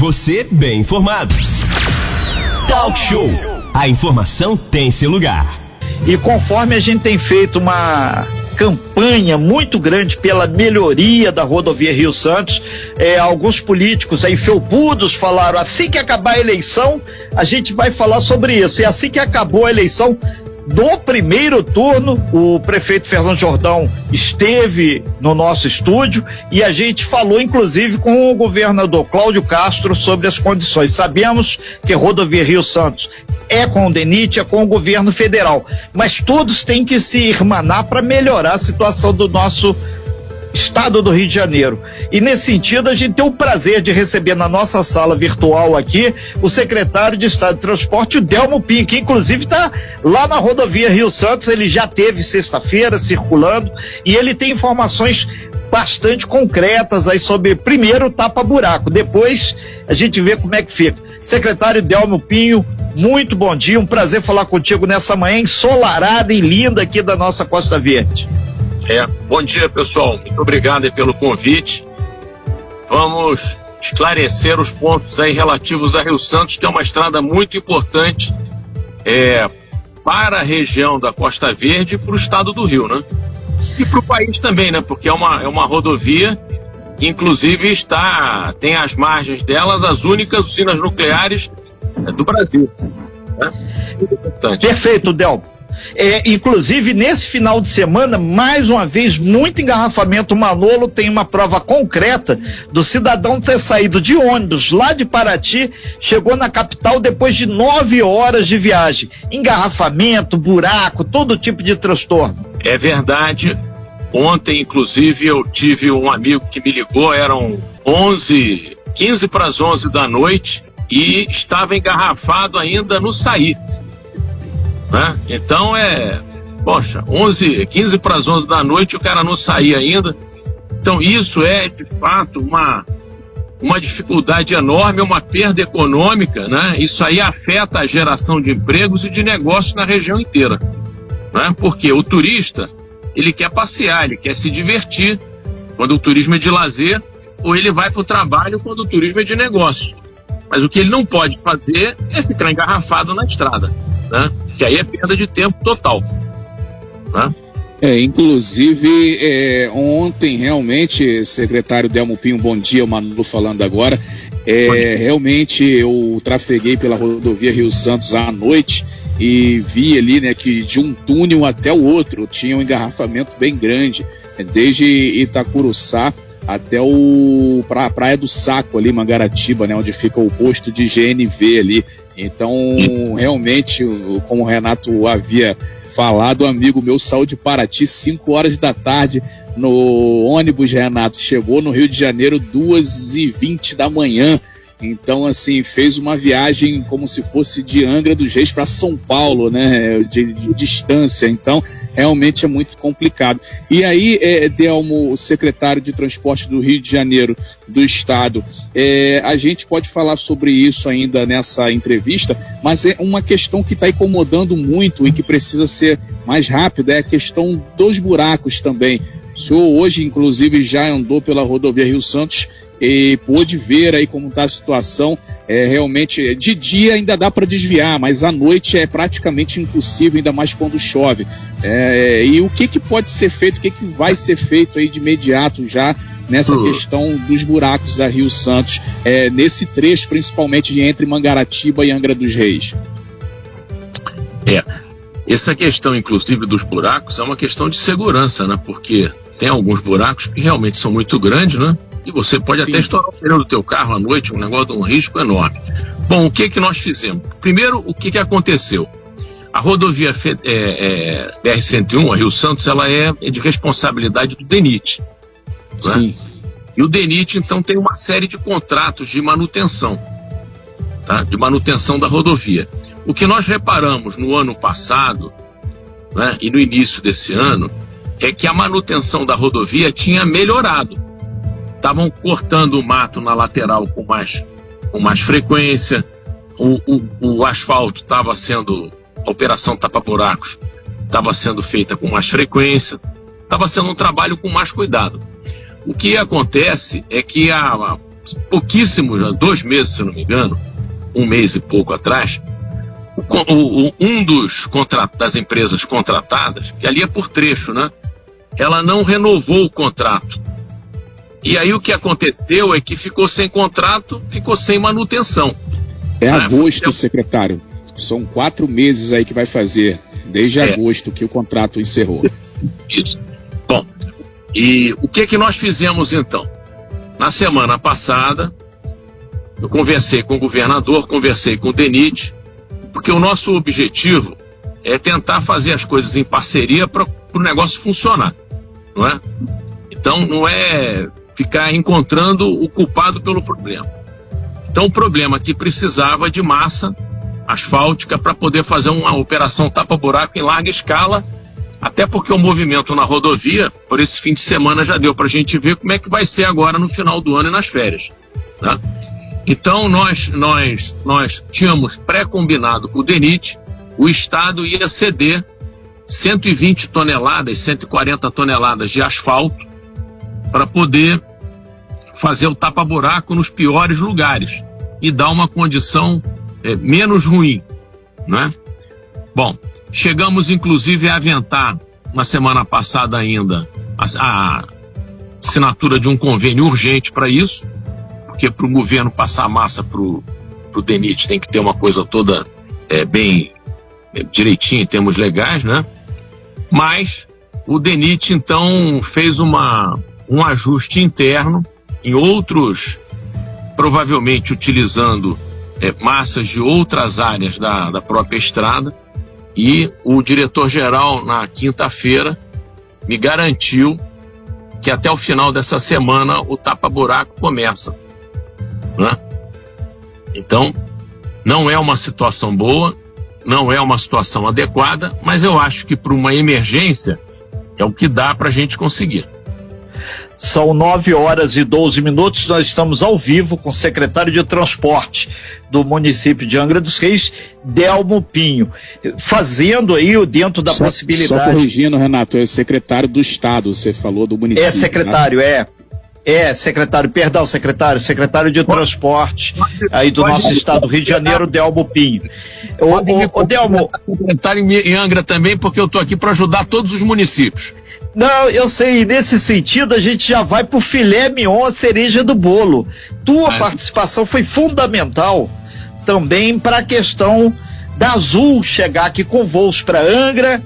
Você bem informado. Talk Show. A informação tem seu lugar. E conforme a gente tem feito uma campanha muito grande pela melhoria da rodovia Rio Santos. É, alguns políticos aí felpudos falaram assim que acabar a eleição, a gente vai falar sobre isso. E assim que acabou a eleição, do primeiro turno, o prefeito Fernando Jordão esteve no nosso estúdio e a gente falou, inclusive, com o governador Cláudio Castro sobre as condições. Sabemos que rodovia Rio Santos é com o DENIT, é com o governo federal, mas todos têm que se irmanar para melhorar a situação do nosso estado do Rio de Janeiro. E nesse sentido, a gente tem o prazer de receber na nossa sala virtual aqui o secretário de Estado de Transporte, o Delmo Pinho, que inclusive está lá na rodovia Rio Santos, ele já teve sexta-feira circulando e ele tem informações bastante concretas aí sobre primeiro o tapa-buraco, depois a gente vê como é que fica. Secretário Delmo Pinho, muito bom dia, um prazer falar contigo nessa manhã ensolarada e linda aqui da nossa Costa Verde. É, bom dia pessoal, muito obrigado pelo convite. Vamos esclarecer os pontos aí relativos a Rio Santos, que é uma estrada muito importante é, para a região da Costa Verde e para o estado do Rio, né? E para o país também, né? Porque é uma, é uma rodovia que inclusive está tem as margens delas as únicas usinas nucleares do Brasil. Né? Perfeito, Del. É, inclusive, nesse final de semana, mais uma vez, muito engarrafamento. O Manolo tem uma prova concreta do cidadão ter saído de ônibus lá de Paraty, chegou na capital depois de nove horas de viagem. Engarrafamento, buraco, todo tipo de transtorno. É verdade. Ontem, inclusive, eu tive um amigo que me ligou, eram 11, 15 para as 11 da noite e estava engarrafado ainda no sair. Né? Então é, poxa, 11, 15 para as 11 da noite o cara não saía ainda. Então isso é de fato uma uma dificuldade enorme, uma perda econômica, né? Isso aí afeta a geração de empregos e de negócios na região inteira, né? Porque o turista ele quer passear, ele quer se divertir quando o turismo é de lazer ou ele vai para o trabalho quando o turismo é de negócio. Mas o que ele não pode fazer é ficar engarrafado na estrada, né? Que aí é perda de tempo total. Né? É, inclusive, é, ontem realmente, secretário Delmo Pinho, bom dia, o Manu falando agora. É, realmente eu trafeguei pela rodovia Rio Santos à noite e vi ali né, que de um túnel até o outro tinha um engarrafamento bem grande, né, desde Itacuruçá até o pra, Praia do Saco ali, Mangaratiba, né, onde fica o posto de GNV ali. Então, realmente, como o Renato havia falado, amigo meu saiu de Paraty 5 horas da tarde no ônibus, Renato, chegou no Rio de Janeiro 2 e 20 da manhã. Então, assim, fez uma viagem como se fosse de Angra dos Reis para São Paulo, né? De, de, distância. Então, realmente é muito complicado. E aí, é, Delmo, o secretário de Transporte do Rio de Janeiro, do Estado, é, a gente pode falar sobre isso ainda nessa entrevista, mas é uma questão que está incomodando muito e que precisa ser mais rápida, é a questão dos buracos também. O senhor hoje, inclusive, já andou pela rodovia Rio Santos e pôde ver aí como está a situação. É, realmente, de dia ainda dá para desviar, mas à noite é praticamente impossível, ainda mais quando chove. É, e o que, que pode ser feito, o que, que vai ser feito aí de imediato já nessa uhum. questão dos buracos da Rio Santos, é, nesse trecho principalmente entre Mangaratiba e Angra dos Reis? É, essa questão, inclusive, dos buracos é uma questão de segurança, né? Porque tem alguns buracos que realmente são muito grandes, né? E você pode Sim. até estourar o pneu do teu carro à noite, um negócio de um risco enorme. Bom, o que que nós fizemos? Primeiro, o que que aconteceu? A rodovia é, é, BR-101, a Rio Santos, ela é de responsabilidade do DENIT. Né? Sim. E o DENIT, então, tem uma série de contratos de manutenção, tá? de manutenção da rodovia. O que nós reparamos no ano passado né, e no início desse ano é que a manutenção da rodovia tinha melhorado estavam cortando o mato na lateral com mais, com mais frequência, o, o, o asfalto estava sendo, a operação tapa-buracos estava sendo feita com mais frequência, estava sendo um trabalho com mais cuidado. O que acontece é que há pouquíssimos, dois meses, se não me engano, um mês e pouco atrás, o, um dos das empresas contratadas, que ali é por trecho, né? Ela não renovou o contrato. E aí o que aconteceu é que ficou sem contrato, ficou sem manutenção. É né? agosto, secretário. São quatro meses aí que vai fazer, desde é. agosto que o contrato encerrou. Isso. Bom, e o que que nós fizemos então? Na semana passada, eu conversei com o governador, conversei com o DENIT, porque o nosso objetivo é tentar fazer as coisas em parceria para o negócio funcionar, não é? Então não é ficar encontrando o culpado pelo problema. Então o problema é que precisava de massa asfáltica para poder fazer uma operação tapa-buraco em larga escala, até porque o movimento na rodovia, por esse fim de semana, já deu para a gente ver como é que vai ser agora no final do ano e nas férias. Né? Então nós, nós, nós tínhamos pré-combinado com o DENIT, o Estado ia ceder 120 toneladas, 140 toneladas de asfalto para poder fazer o tapa-buraco nos piores lugares e dar uma condição é, menos ruim, né? Bom, chegamos inclusive a aventar na semana passada ainda a, a assinatura de um convênio urgente para isso, porque para o governo passar a massa para o DENIT tem que ter uma coisa toda é, bem é, direitinho em termos legais, né? Mas o DENIT então fez uma, um ajuste interno em outros, provavelmente utilizando é, massas de outras áreas da, da própria estrada, e o diretor-geral, na quinta-feira, me garantiu que até o final dessa semana o tapa-buraco começa. Né? Então, não é uma situação boa, não é uma situação adequada, mas eu acho que para uma emergência é o que dá para a gente conseguir. São 9 horas e 12 minutos. Nós estamos ao vivo com o secretário de Transporte do município de Angra dos Reis, Delmo Pinho, fazendo aí dentro da só, possibilidade. Só corrigindo, Renato, é secretário do Estado, você falou do município. É secretário, né? é. É, secretário, perdão, secretário, secretário de Transporte aí do nosso estado, Rio de Janeiro, Delmo Pinho. O, o, o Delmo. Secretário em Angra também, porque eu estou aqui para ajudar todos os municípios. Não, eu sei, nesse sentido a gente já vai pro filé mignon, a cereja do bolo. Tua é. participação foi fundamental também para a questão da Azul chegar aqui com voos para Angra,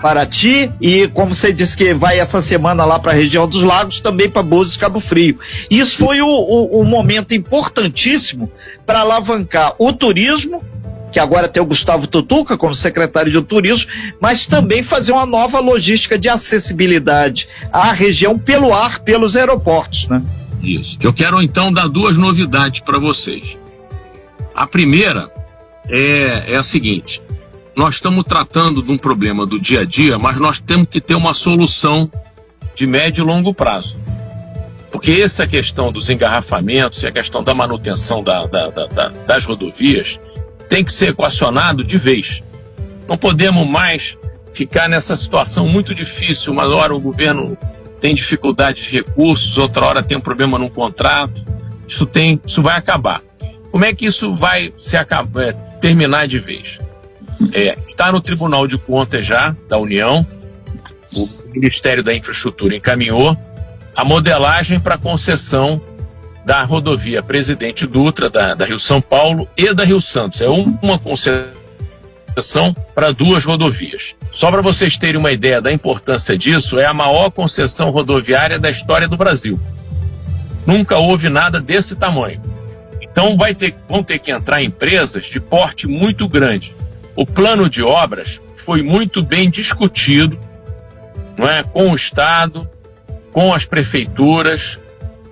Paraty e, como você disse que vai essa semana lá para a região dos lagos, também para Búzios e Cabo Frio. Isso foi o, o, o momento importantíssimo para alavancar o turismo que agora tem o Gustavo Tutuca como secretário de turismo, mas também fazer uma nova logística de acessibilidade à região pelo ar, pelos aeroportos, né? Isso. Eu quero então dar duas novidades para vocês. A primeira é, é a seguinte: nós estamos tratando de um problema do dia a dia, mas nós temos que ter uma solução de médio e longo prazo. Porque essa questão dos engarrafamentos e a questão da manutenção da, da, da, das rodovias tem que ser equacionado de vez. Não podemos mais ficar nessa situação muito difícil. Uma hora o governo tem dificuldade de recursos, outra hora tem um problema no contrato. Isso, tem, isso vai acabar. Como é que isso vai se acabar, é, terminar de vez? É, está no Tribunal de Contas já, da União, o Ministério da Infraestrutura encaminhou a modelagem para concessão da rodovia Presidente Dutra, da, da Rio São Paulo e da Rio Santos. É uma concessão para duas rodovias. Só para vocês terem uma ideia da importância disso, é a maior concessão rodoviária da história do Brasil. Nunca houve nada desse tamanho. Então vai ter, vão ter que entrar empresas de porte muito grande. O plano de obras foi muito bem discutido não é, com o Estado, com as prefeituras,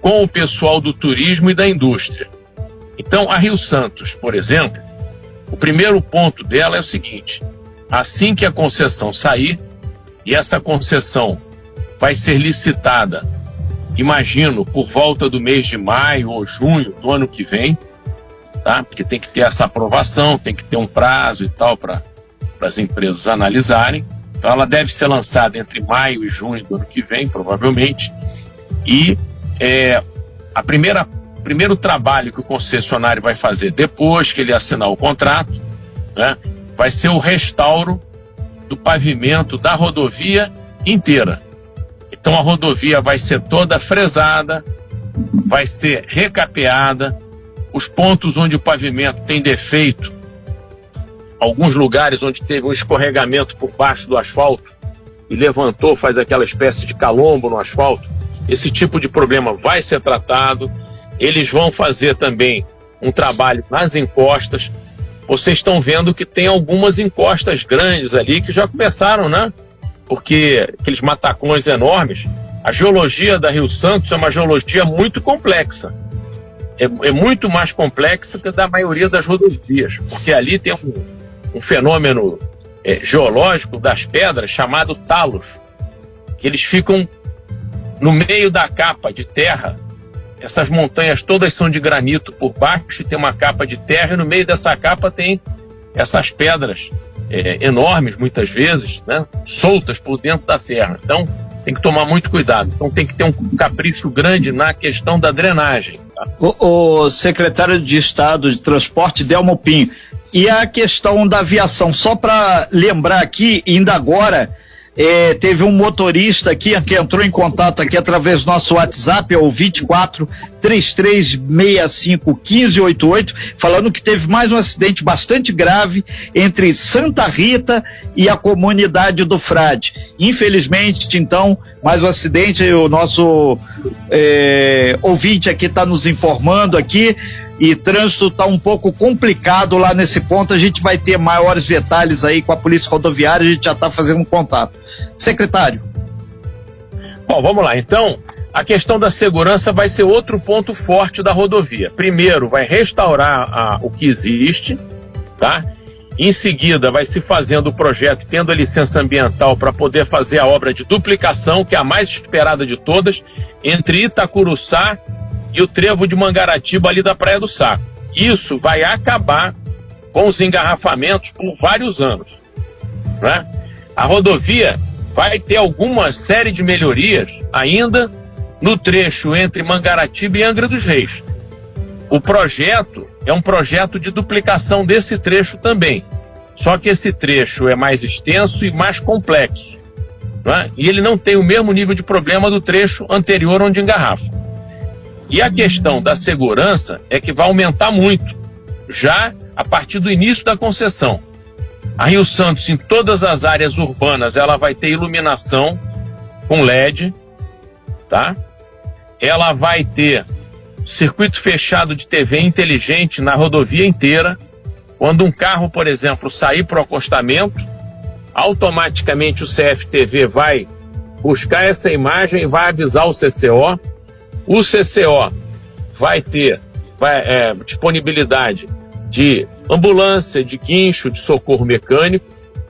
com o pessoal do turismo e da indústria. Então, a Rio Santos, por exemplo, o primeiro ponto dela é o seguinte: assim que a concessão sair, e essa concessão vai ser licitada, imagino, por volta do mês de maio ou junho do ano que vem, tá? Porque tem que ter essa aprovação, tem que ter um prazo e tal para as empresas analisarem. Então, ela deve ser lançada entre maio e junho do ano que vem, provavelmente. E é, a primeira primeiro trabalho que o concessionário vai fazer depois que ele assinar o contrato, né, vai ser o restauro do pavimento da rodovia inteira. Então a rodovia vai ser toda fresada, vai ser recapeada, os pontos onde o pavimento tem defeito, alguns lugares onde teve um escorregamento por baixo do asfalto e levantou, faz aquela espécie de calombo no asfalto, esse tipo de problema vai ser tratado. Eles vão fazer também um trabalho nas encostas. Vocês estão vendo que tem algumas encostas grandes ali que já começaram, né? Porque aqueles matacões enormes, a geologia da Rio Santos é uma geologia muito complexa. É, é muito mais complexa que a da maioria das rodovias, porque ali tem um, um fenômeno é, geológico das pedras chamado talos, que eles ficam no meio da capa de terra. Essas montanhas todas são de granito por baixo, tem uma capa de terra, e no meio dessa capa tem essas pedras é, enormes, muitas vezes, né, soltas por dentro da terra. Então, tem que tomar muito cuidado. Então tem que ter um capricho grande na questão da drenagem. Tá? O, o, secretário de Estado de Transporte, Delmo Pinho, e a questão da aviação, só para lembrar aqui, ainda agora, é, teve um motorista aqui que entrou em contato aqui através do nosso WhatsApp, é o 24 3365 1588, falando que teve mais um acidente bastante grave entre Santa Rita e a comunidade do Frade. Infelizmente, então, mais um acidente, o nosso é, ouvinte aqui está nos informando aqui e trânsito está um pouco complicado lá nesse ponto. A gente vai ter maiores detalhes aí com a Polícia Rodoviária, a gente já está fazendo contato. Secretário. Bom, vamos lá. Então, a questão da segurança vai ser outro ponto forte da rodovia. Primeiro, vai restaurar a, o que existe, tá? Em seguida, vai se fazendo o projeto, tendo a licença ambiental para poder fazer a obra de duplicação, que é a mais esperada de todas, entre Itacuruçá e o trevo de Mangaratiba ali da Praia do Saco. Isso vai acabar com os engarrafamentos por vários anos. Né? A rodovia vai ter alguma série de melhorias ainda no trecho entre Mangaratiba e Angra dos Reis. O projeto é um projeto de duplicação desse trecho também. Só que esse trecho é mais extenso e mais complexo. É? E ele não tem o mesmo nível de problema do trecho anterior onde engarrafa. E a questão da segurança é que vai aumentar muito, já a partir do início da concessão. A Rio Santos, em todas as áreas urbanas, ela vai ter iluminação com LED, tá? Ela vai ter circuito fechado de TV inteligente na rodovia inteira. Quando um carro, por exemplo, sair para o acostamento, automaticamente o CFTV vai buscar essa imagem e vai avisar o CCO. O CCO vai ter vai, é, disponibilidade de ambulância, de guincho, de socorro mecânico.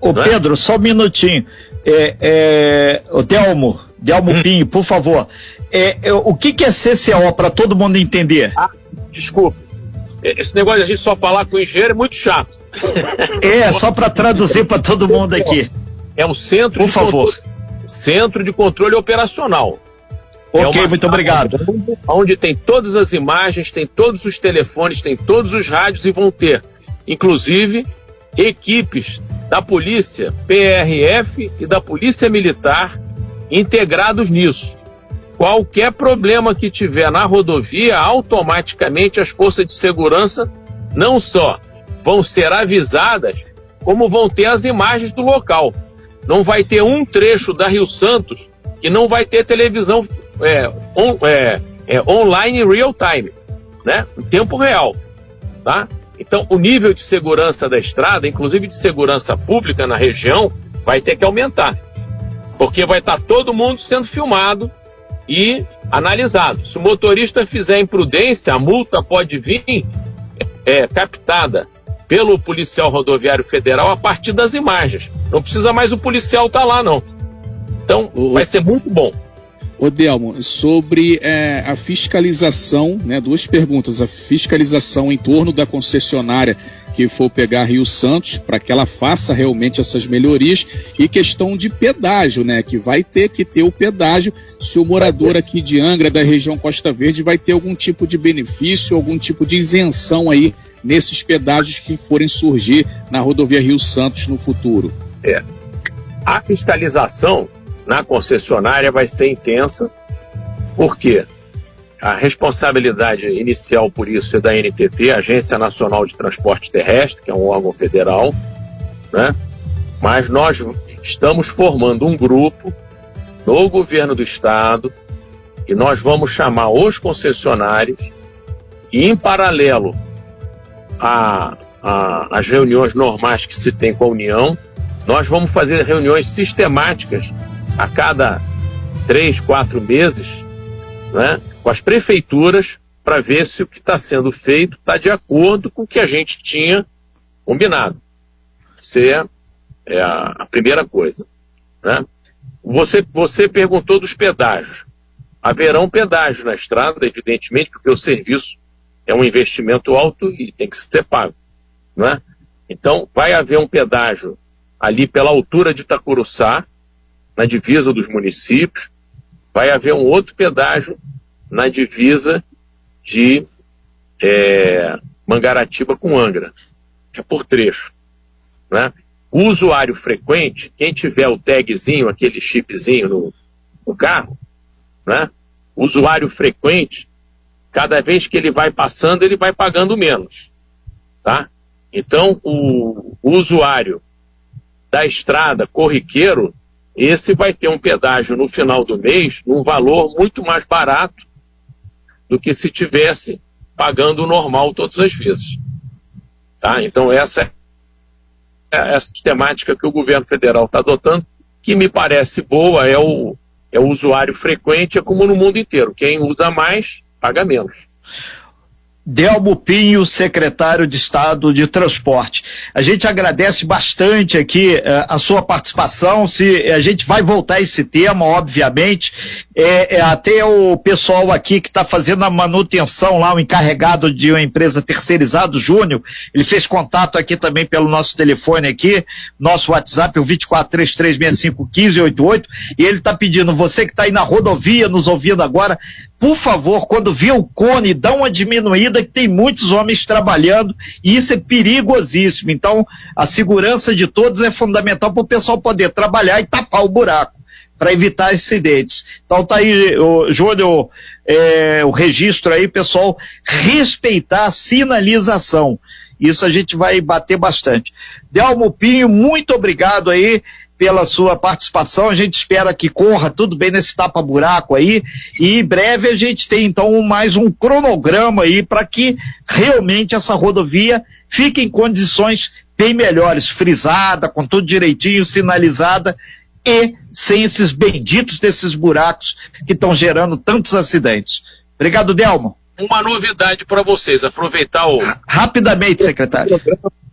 Ô né? Pedro, só um minutinho. É, é, o Delmo, Delmo hum. Pinho, por favor. É, é, o que, que é CCO para todo mundo entender? Ah, desculpa. É, esse negócio de a gente só falar com o engenheiro é muito chato. É, só para traduzir para todo mundo aqui. É um centro por favor. Controle, centro de controle operacional. É ok, é muito obrigado. Onde tem todas as imagens, tem todos os telefones, tem todos os rádios e vão ter, inclusive, equipes da polícia PRF e da polícia militar integrados nisso. Qualquer problema que tiver na rodovia, automaticamente as forças de segurança não só vão ser avisadas, como vão ter as imagens do local. Não vai ter um trecho da Rio Santos que não vai ter televisão é, on, é, é, online real time, né? Em tempo real, tá? Então, o nível de segurança da estrada, inclusive de segurança pública na região, vai ter que aumentar. Porque vai estar todo mundo sendo filmado e analisado. Se o motorista fizer imprudência, a multa pode vir é, captada pelo policial rodoviário federal a partir das imagens. Não precisa mais o policial estar tá lá, não. Então, o... vai ser muito bom. Ô Delmo, sobre é, a fiscalização, né, duas perguntas. A fiscalização em torno da concessionária que for pegar Rio Santos, para que ela faça realmente essas melhorias, e questão de pedágio, né, que vai ter que ter o pedágio se o morador aqui de Angra, da região Costa Verde, vai ter algum tipo de benefício, algum tipo de isenção aí nesses pedágios que forem surgir na rodovia Rio Santos no futuro. É. A fiscalização na concessionária vai ser intensa, porque a responsabilidade inicial por isso é da NTT, Agência Nacional de Transporte Terrestre, que é um órgão federal, né? mas nós estamos formando um grupo no governo do estado e nós vamos chamar os concessionários e, em paralelo as reuniões normais que se tem com a União, nós vamos fazer reuniões sistemáticas a cada três, quatro meses, né, com as prefeituras, para ver se o que está sendo feito está de acordo com o que a gente tinha combinado. Isso é, é a, primeira coisa. Né? Você, você perguntou dos pedágios. Haverão pedágios na estrada, evidentemente, porque o serviço é um investimento alto e tem que ser pago. Né? Então, vai haver um pedágio ali pela altura de Itacuruçá, na divisa dos municípios, vai haver um outro pedágio na divisa de é, Mangaratiba com Angra, é por trecho. Né? O usuário frequente, quem tiver o tagzinho, aquele chipzinho no, no carro, né? o usuário frequente, cada vez que ele vai passando, ele vai pagando menos. Tá? Então, o, o usuário da estrada corriqueiro, esse vai ter um pedágio no final do mês num valor muito mais barato do que se tivesse pagando o normal todas as vezes. Tá? Então essa é a sistemática que o governo federal está adotando, que me parece boa, é o, é o usuário frequente, é como no mundo inteiro. Quem usa mais, paga menos. Delmo Pinho, secretário de Estado de Transporte. A gente agradece bastante aqui uh, a sua participação. Se a gente vai voltar a esse tema, obviamente, é, é até o pessoal aqui que está fazendo a manutenção lá, o encarregado de uma empresa terceirizada, Júnior, ele fez contato aqui também pelo nosso telefone aqui, nosso WhatsApp, o 2433651588, e ele está pedindo, você que está aí na rodovia nos ouvindo agora, por favor, quando vê o cone, dá uma diminuída, que tem muitos homens trabalhando e isso é perigosíssimo. Então, a segurança de todos é fundamental para o pessoal poder trabalhar e tapar o buraco para evitar acidentes. Então tá aí, o, Júlio, é, o registro aí, pessoal, respeitar a sinalização. Isso a gente vai bater bastante. Delmo Pinho, muito obrigado aí pela sua participação. A gente espera que corra tudo bem nesse tapa-buraco aí. E em breve a gente tem então mais um cronograma aí para que realmente essa rodovia fique em condições bem melhores, frisada, com tudo direitinho, sinalizada e sem esses benditos desses buracos que estão gerando tantos acidentes. Obrigado, Delmo. Uma novidade para vocês, aproveitar o. Rapidamente, secretário.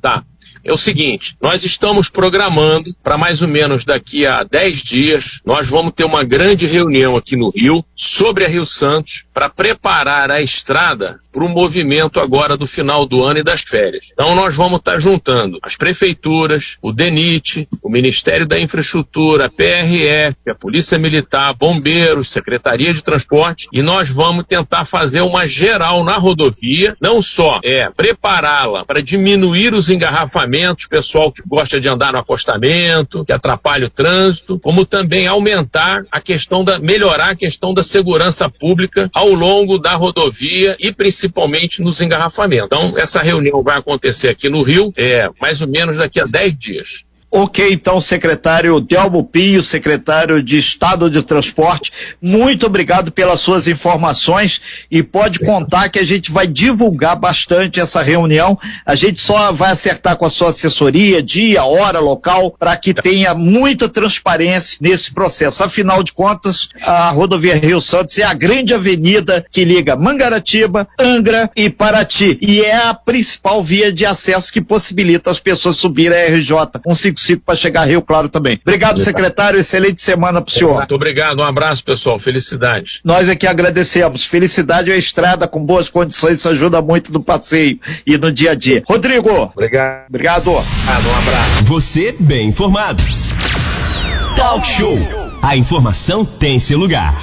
Tá é o seguinte: nós estamos programando para mais ou menos daqui a 10 dias, nós vamos ter uma grande reunião aqui no Rio sobre a Rio Santos para preparar a estrada para o movimento agora do final do ano e das férias. Então nós vamos estar tá juntando as prefeituras, o DENIT, o Ministério da Infraestrutura, a PRF, a Polícia Militar, bombeiros, Secretaria de Transporte e nós vamos tentar fazer uma geral na rodovia, não só é prepará-la para diminuir os engarrafamentos, pessoal que gosta de andar no acostamento, que atrapalha o trânsito, como também aumentar a questão da melhorar a questão da segurança pública ao longo da rodovia e principalmente principalmente nos engarrafamentos. Então, essa reunião vai acontecer aqui no Rio, é, mais ou menos daqui a 10 dias. Ok, então, secretário Delmo Pinho, secretário de Estado de Transporte, muito obrigado pelas suas informações e pode contar que a gente vai divulgar bastante essa reunião. A gente só vai acertar com a sua assessoria, dia, hora, local, para que tenha muita transparência nesse processo. Afinal de contas, a rodovia Rio Santos é a grande avenida que liga Mangaratiba, Angra e Paraty e é a principal via de acesso que possibilita as pessoas subirem a RJ 155 25 para chegar a Rio Claro também. Obrigado, secretário. Excelente semana para o senhor. Muito obrigado. Um abraço, pessoal. Felicidade. Nós aqui agradecemos. Felicidade é a estrada com boas condições. Isso ajuda muito no passeio e no dia a dia. Rodrigo. Obrigado. Obrigado. Um abraço. Você bem informado. Talk Show. A informação tem seu lugar.